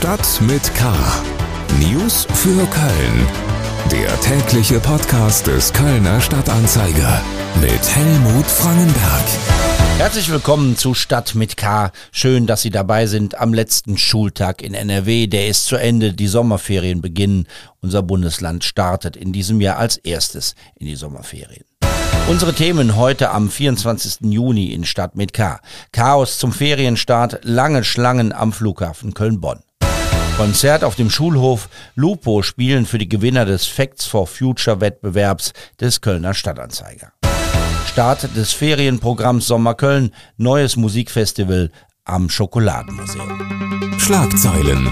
Stadt mit K. News für Köln. Der tägliche Podcast des Kölner Stadtanzeiger mit Helmut Frangenberg. Herzlich willkommen zu Stadt mit K. Schön, dass Sie dabei sind am letzten Schultag in NRW. Der ist zu Ende. Die Sommerferien beginnen. Unser Bundesland startet in diesem Jahr als erstes in die Sommerferien. Unsere Themen heute am 24. Juni in Stadt mit K. Chaos zum Ferienstart, lange Schlangen am Flughafen Köln-Bonn. Konzert auf dem Schulhof, Lupo spielen für die Gewinner des Facts for Future Wettbewerbs des Kölner Stadtanzeiger. Start des Ferienprogramms Sommer Köln, neues Musikfestival am Schokoladenmuseum. Schlagzeilen.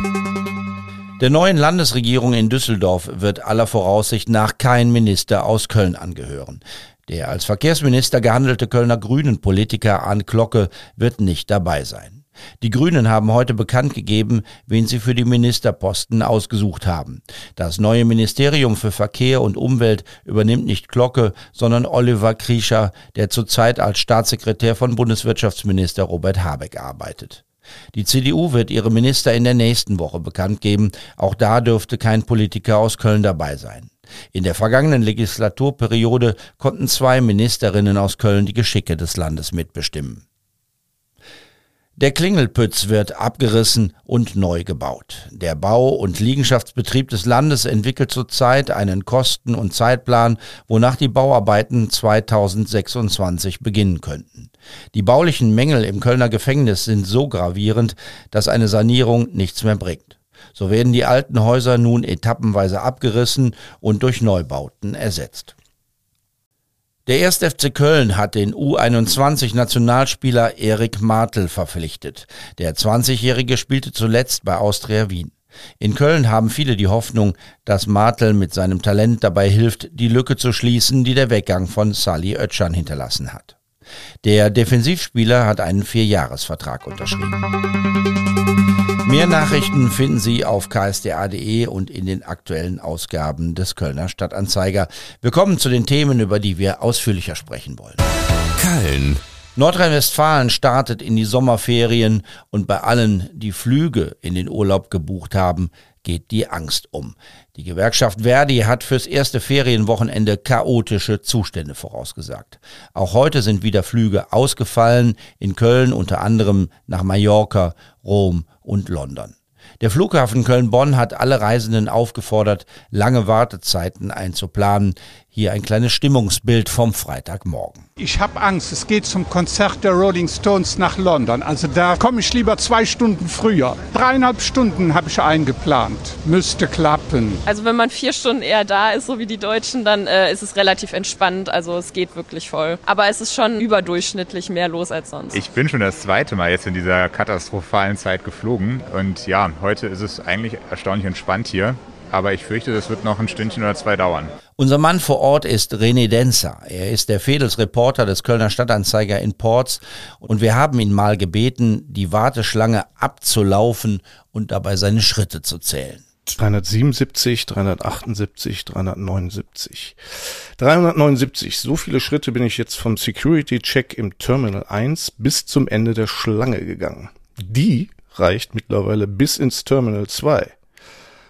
Der neuen Landesregierung in Düsseldorf wird aller Voraussicht nach kein Minister aus Köln angehören. Der als Verkehrsminister gehandelte Kölner Grünen-Politiker Arndt Glocke wird nicht dabei sein. Die Grünen haben heute bekannt gegeben, wen sie für die Ministerposten ausgesucht haben. Das neue Ministerium für Verkehr und Umwelt übernimmt nicht Glocke, sondern Oliver Kriescher, der zurzeit als Staatssekretär von Bundeswirtschaftsminister Robert Habeck arbeitet. Die CDU wird ihre Minister in der nächsten Woche bekannt geben. Auch da dürfte kein Politiker aus Köln dabei sein. In der vergangenen Legislaturperiode konnten zwei Ministerinnen aus Köln die Geschicke des Landes mitbestimmen. Der Klingelpütz wird abgerissen und neu gebaut. Der Bau- und Liegenschaftsbetrieb des Landes entwickelt zurzeit einen Kosten- und Zeitplan, wonach die Bauarbeiten 2026 beginnen könnten. Die baulichen Mängel im Kölner Gefängnis sind so gravierend, dass eine Sanierung nichts mehr bringt. So werden die alten Häuser nun etappenweise abgerissen und durch Neubauten ersetzt. Der 1. FC Köln hat den U21-Nationalspieler Erik Martel verpflichtet. Der 20-Jährige spielte zuletzt bei Austria Wien. In Köln haben viele die Hoffnung, dass Martel mit seinem Talent dabei hilft, die Lücke zu schließen, die der Weggang von Sally Oetschan hinterlassen hat. Der Defensivspieler hat einen Vierjahresvertrag unterschrieben. Mehr Nachrichten finden Sie auf ksda.de und in den aktuellen Ausgaben des Kölner Stadtanzeiger. Wir kommen zu den Themen, über die wir ausführlicher sprechen wollen. Köln. Nordrhein-Westfalen startet in die Sommerferien und bei allen, die Flüge in den Urlaub gebucht haben, geht die Angst um. Die Gewerkschaft Verdi hat fürs erste Ferienwochenende chaotische Zustände vorausgesagt. Auch heute sind wieder Flüge ausgefallen, in Köln unter anderem nach Mallorca, Rom und London. Der Flughafen Köln-Bonn hat alle Reisenden aufgefordert, lange Wartezeiten einzuplanen. Hier ein kleines Stimmungsbild vom Freitagmorgen. Ich habe Angst, es geht zum Konzert der Rolling Stones nach London. Also da komme ich lieber zwei Stunden früher. Dreieinhalb Stunden habe ich eingeplant. Müsste klappen. Also wenn man vier Stunden eher da ist, so wie die Deutschen, dann äh, ist es relativ entspannt. Also es geht wirklich voll. Aber es ist schon überdurchschnittlich mehr los als sonst. Ich bin schon das zweite Mal jetzt in dieser katastrophalen Zeit geflogen. Und ja, heute ist es eigentlich erstaunlich entspannt hier. Aber ich fürchte, das wird noch ein Stündchen oder zwei dauern. Unser Mann vor Ort ist René Denzer. Er ist der Fedels-Reporter des Kölner Stadtanzeiger in Ports und wir haben ihn mal gebeten, die Warteschlange abzulaufen und dabei seine Schritte zu zählen. 377, 378, 379. 379, so viele Schritte bin ich jetzt vom Security-Check im Terminal 1 bis zum Ende der Schlange gegangen. Die reicht mittlerweile bis ins Terminal 2.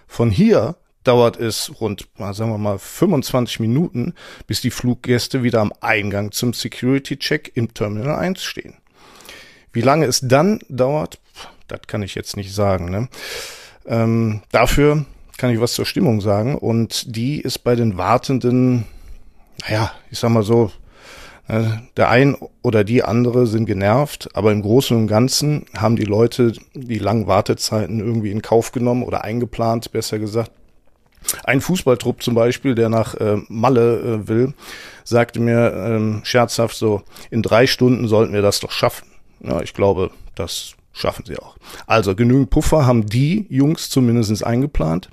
Von hier dauert es rund, sagen wir mal, 25 Minuten, bis die Fluggäste wieder am Eingang zum Security-Check im Terminal 1 stehen. Wie lange es dann dauert, das kann ich jetzt nicht sagen. Ne? Ähm, dafür kann ich was zur Stimmung sagen und die ist bei den Wartenden, naja, ich sag mal so, der ein oder die andere sind genervt, aber im Großen und Ganzen haben die Leute die langen Wartezeiten irgendwie in Kauf genommen oder eingeplant, besser gesagt. Ein Fußballtrupp zum Beispiel, der nach äh, Malle äh, will, sagte mir ähm, scherzhaft so, in drei Stunden sollten wir das doch schaffen. Ja, ich glaube, das schaffen sie auch. Also genügend Puffer haben die Jungs zumindest eingeplant.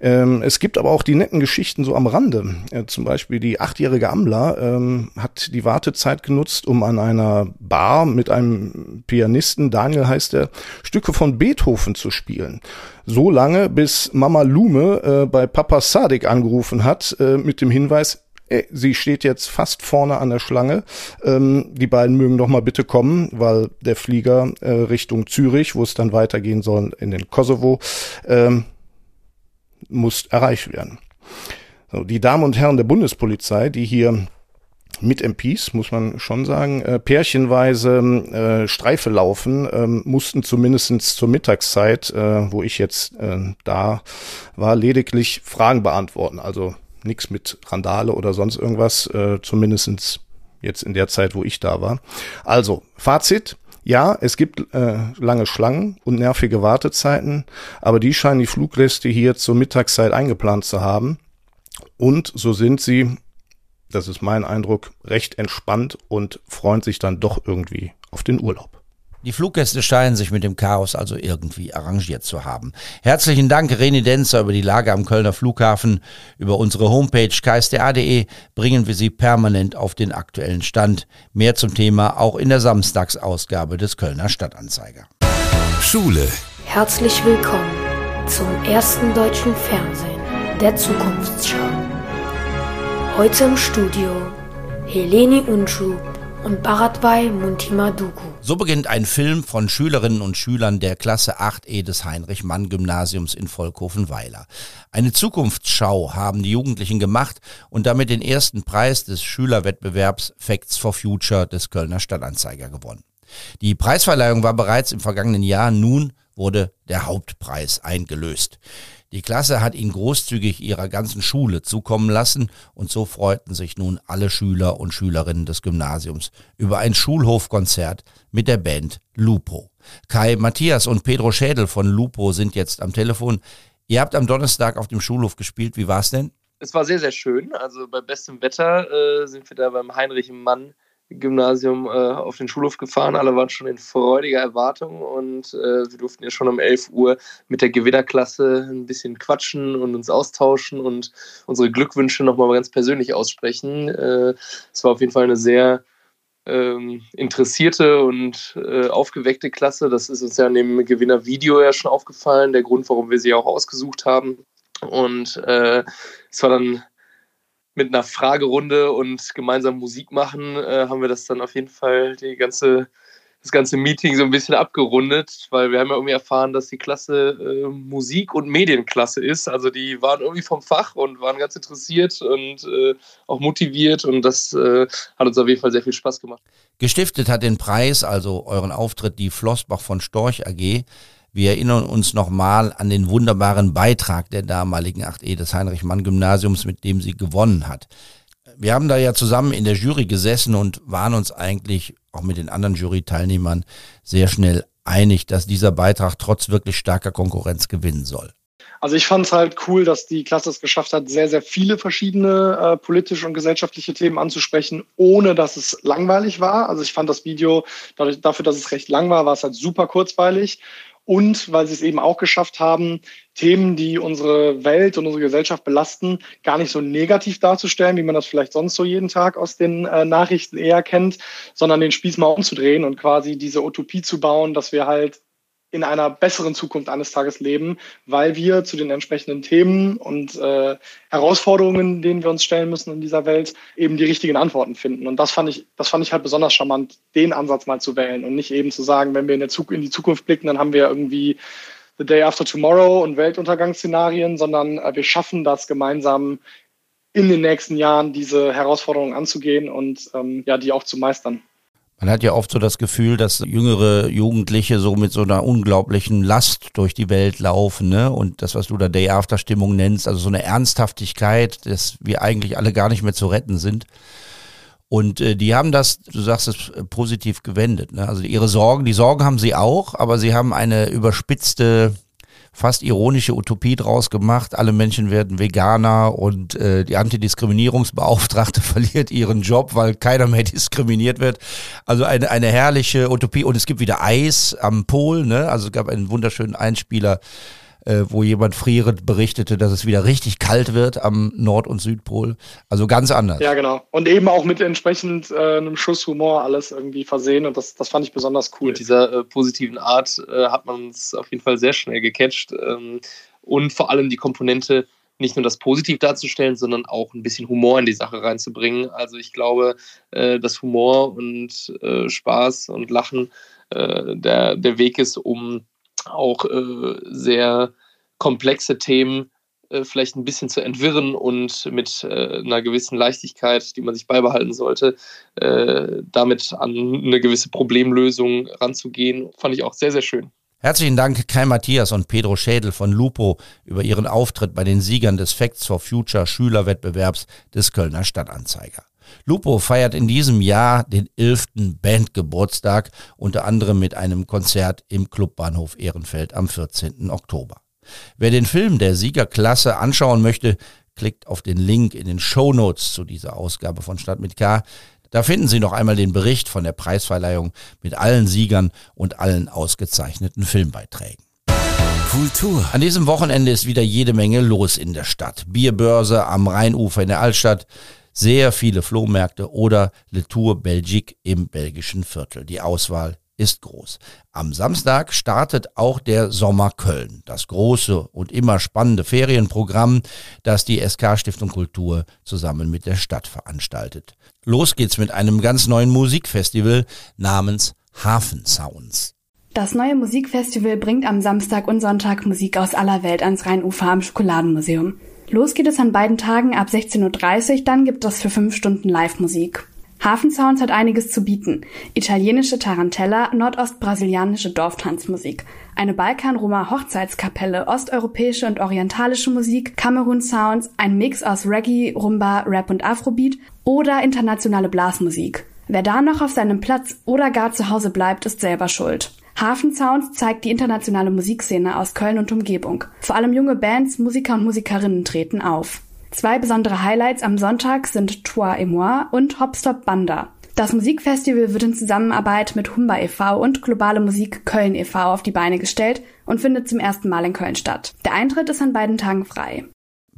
Ähm, es gibt aber auch die netten Geschichten so am Rande. Äh, zum Beispiel die achtjährige Amla ähm, hat die Wartezeit genutzt, um an einer Bar mit einem Pianisten, Daniel heißt er, Stücke von Beethoven zu spielen. So lange, bis Mama Lume äh, bei Papa Sadik angerufen hat äh, mit dem Hinweis, sie steht jetzt fast vorne an der Schlange. Ähm, die beiden mögen doch mal bitte kommen, weil der Flieger äh, Richtung Zürich, wo es dann weitergehen soll in den Kosovo, ähm, muss erreicht werden. So, die Damen und Herren der Bundespolizei, die hier mit MPs, muss man schon sagen, äh, pärchenweise äh, Streife laufen, äh, mussten zumindestens zur Mittagszeit, äh, wo ich jetzt äh, da war, lediglich Fragen beantworten. Also nichts mit Randale oder sonst irgendwas, äh, zumindestens jetzt in der Zeit, wo ich da war. Also, Fazit. Ja, es gibt äh, lange Schlangen und nervige Wartezeiten, aber die scheinen die Fluggäste hier zur Mittagszeit eingeplant zu haben. Und so sind sie, das ist mein Eindruck, recht entspannt und freuen sich dann doch irgendwie auf den Urlaub. Die Fluggäste scheinen sich mit dem Chaos also irgendwie arrangiert zu haben. Herzlichen Dank, René Denzer, über die Lage am Kölner Flughafen. Über unsere Homepage ksda.de bringen wir Sie permanent auf den aktuellen Stand. Mehr zum Thema auch in der Samstagsausgabe des Kölner Stadtanzeiger. Schule. Herzlich willkommen zum ersten deutschen Fernsehen der Zukunftsschau. Heute im Studio Heleni Unschu und Bharatbhai Muntimadugu. So beginnt ein Film von Schülerinnen und Schülern der Klasse 8e des Heinrich-Mann-Gymnasiums in Volkhofen-Weiler. Eine Zukunftsschau haben die Jugendlichen gemacht und damit den ersten Preis des Schülerwettbewerbs Facts for Future des Kölner Stadtanzeiger gewonnen. Die Preisverleihung war bereits im vergangenen Jahr, nun wurde der Hauptpreis eingelöst. Die Klasse hat ihn großzügig ihrer ganzen Schule zukommen lassen und so freuten sich nun alle Schüler und Schülerinnen des Gymnasiums über ein Schulhofkonzert mit der Band Lupo. Kai Matthias und Pedro Schädel von Lupo sind jetzt am Telefon. Ihr habt am Donnerstag auf dem Schulhof gespielt. Wie war's denn? Es war sehr, sehr schön. Also bei bestem Wetter äh, sind wir da beim Heinrich Mann Gymnasium äh, auf den Schulhof gefahren. Alle waren schon in freudiger Erwartung und äh, wir durften ja schon um 11 Uhr mit der Gewinnerklasse ein bisschen quatschen und uns austauschen und unsere Glückwünsche nochmal ganz persönlich aussprechen. Äh, es war auf jeden Fall eine sehr ähm, interessierte und äh, aufgeweckte Klasse. Das ist uns ja in dem Gewinnervideo ja schon aufgefallen, der Grund, warum wir sie auch ausgesucht haben. Und äh, es war dann mit einer Fragerunde und gemeinsam Musik machen, äh, haben wir das dann auf jeden Fall die ganze, das ganze Meeting so ein bisschen abgerundet, weil wir haben ja irgendwie erfahren, dass die Klasse äh, Musik- und Medienklasse ist. Also die waren irgendwie vom Fach und waren ganz interessiert und äh, auch motiviert und das äh, hat uns auf jeden Fall sehr viel Spaß gemacht. Gestiftet hat den Preis, also euren Auftritt, die Flossbach von Storch AG. Wir erinnern uns nochmal an den wunderbaren Beitrag der damaligen 8e des Heinrich-Mann-Gymnasiums, mit dem sie gewonnen hat. Wir haben da ja zusammen in der Jury gesessen und waren uns eigentlich auch mit den anderen Jury-Teilnehmern sehr schnell einig, dass dieser Beitrag trotz wirklich starker Konkurrenz gewinnen soll. Also ich fand es halt cool, dass die Klasse es geschafft hat, sehr, sehr viele verschiedene äh, politische und gesellschaftliche Themen anzusprechen, ohne dass es langweilig war. Also ich fand das Video, dadurch, dafür, dass es recht lang war, war es halt super kurzweilig und weil sie es eben auch geschafft haben, Themen, die unsere Welt und unsere Gesellschaft belasten, gar nicht so negativ darzustellen, wie man das vielleicht sonst so jeden Tag aus den äh, Nachrichten eher kennt, sondern den Spieß mal umzudrehen und quasi diese Utopie zu bauen, dass wir halt in einer besseren Zukunft eines Tages leben, weil wir zu den entsprechenden Themen und äh, Herausforderungen, denen wir uns stellen müssen in dieser Welt, eben die richtigen Antworten finden. Und das fand ich, das fand ich halt besonders charmant, den Ansatz mal zu wählen und nicht eben zu sagen, wenn wir in, in die Zukunft blicken, dann haben wir irgendwie The Day After Tomorrow und Weltuntergangsszenarien, sondern äh, wir schaffen das gemeinsam in den nächsten Jahren, diese Herausforderungen anzugehen und ähm, ja, die auch zu meistern. Man hat ja oft so das Gefühl, dass jüngere Jugendliche so mit so einer unglaublichen Last durch die Welt laufen, ne? Und das, was du da Day-After-Stimmung nennst, also so eine Ernsthaftigkeit, dass wir eigentlich alle gar nicht mehr zu retten sind. Und äh, die haben das, du sagst es, äh, positiv gewendet. Ne? Also ihre Sorgen, die Sorgen haben sie auch, aber sie haben eine überspitzte fast ironische Utopie draus gemacht. Alle Menschen werden Veganer und äh, die Antidiskriminierungsbeauftragte verliert ihren Job, weil keiner mehr diskriminiert wird. Also eine, eine herrliche Utopie. Und es gibt wieder Eis am Pol. Ne? Also es gab einen wunderschönen Einspieler äh, wo jemand frierend berichtete, dass es wieder richtig kalt wird am Nord- und Südpol. Also ganz anders. Ja, genau. Und eben auch mit entsprechend äh, einem Schuss Humor alles irgendwie versehen und das, das fand ich besonders cool. Mit dieser äh, positiven Art äh, hat man es auf jeden Fall sehr schnell gecatcht. Ähm, und vor allem die Komponente nicht nur das positiv darzustellen, sondern auch ein bisschen Humor in die Sache reinzubringen. Also ich glaube, äh, dass Humor und äh, Spaß und Lachen äh, der, der Weg ist, um auch äh, sehr komplexe Themen äh, vielleicht ein bisschen zu entwirren und mit äh, einer gewissen Leichtigkeit, die man sich beibehalten sollte, äh, damit an eine gewisse Problemlösung ranzugehen, fand ich auch sehr, sehr schön. Herzlichen Dank Kai Matthias und Pedro Schädel von Lupo über ihren Auftritt bei den Siegern des Facts for Future Schülerwettbewerbs des Kölner Stadtanzeiger. Lupo feiert in diesem Jahr den 11. Bandgeburtstag, unter anderem mit einem Konzert im Clubbahnhof Ehrenfeld am 14. Oktober. Wer den Film der Siegerklasse anschauen möchte, klickt auf den Link in den Show Notes zu dieser Ausgabe von Stadt mit K. Da finden Sie noch einmal den Bericht von der Preisverleihung mit allen Siegern und allen ausgezeichneten Filmbeiträgen. Kultur. An diesem Wochenende ist wieder jede Menge los in der Stadt. Bierbörse am Rheinufer in der Altstadt, sehr viele Flohmärkte oder Le Tour Belgique im belgischen Viertel. Die Auswahl ist groß. Am Samstag startet auch der Sommer Köln, das große und immer spannende Ferienprogramm, das die SK Stiftung Kultur zusammen mit der Stadt veranstaltet. Los geht's mit einem ganz neuen Musikfestival namens Hafen Sounds. Das neue Musikfestival bringt am Samstag und Sonntag Musik aus aller Welt ans Rheinufer am Schokoladenmuseum. Los geht es an beiden Tagen ab 16.30 Uhr, dann gibt es für fünf Stunden Live-Musik. Hafensounds hat einiges zu bieten. Italienische Tarantella, nordostbrasilianische Dorftanzmusik, eine Balkan-Roma-Hochzeitskapelle, osteuropäische und orientalische Musik, Kamerun-Sounds, ein Mix aus Reggae, Rumba, Rap und Afrobeat oder internationale Blasmusik. Wer da noch auf seinem Platz oder gar zu Hause bleibt, ist selber schuld. Hafensounds zeigt die internationale Musikszene aus Köln und Umgebung. Vor allem junge Bands, Musiker und Musikerinnen treten auf. Zwei besondere Highlights am Sonntag sind Toi et moi und Hopstop Banda. Das Musikfestival wird in Zusammenarbeit mit Humba e.V. und Globale Musik Köln e.V. auf die Beine gestellt und findet zum ersten Mal in Köln statt. Der Eintritt ist an beiden Tagen frei.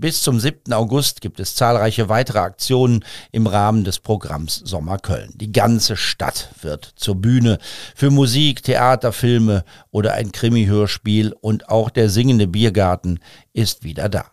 Bis zum 7. August gibt es zahlreiche weitere Aktionen im Rahmen des Programms Sommer Köln. Die ganze Stadt wird zur Bühne für Musik, Theater, Filme oder ein Krimi-Hörspiel und auch der singende Biergarten ist wieder da.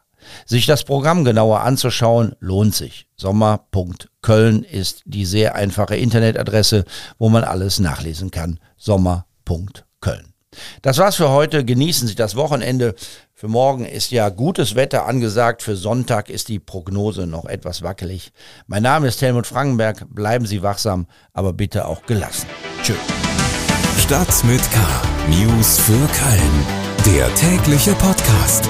Sich das Programm genauer anzuschauen, lohnt sich. Sommer.köln ist die sehr einfache Internetadresse, wo man alles nachlesen kann. Sommer.köln. Das war's für heute. Genießen Sie das Wochenende. Für morgen ist ja gutes Wetter angesagt. Für Sonntag ist die Prognose noch etwas wackelig. Mein Name ist Helmut Frankenberg. Bleiben Sie wachsam, aber bitte auch gelassen. Tschüss. Stadt mit K. News für Köln. Der tägliche Podcast.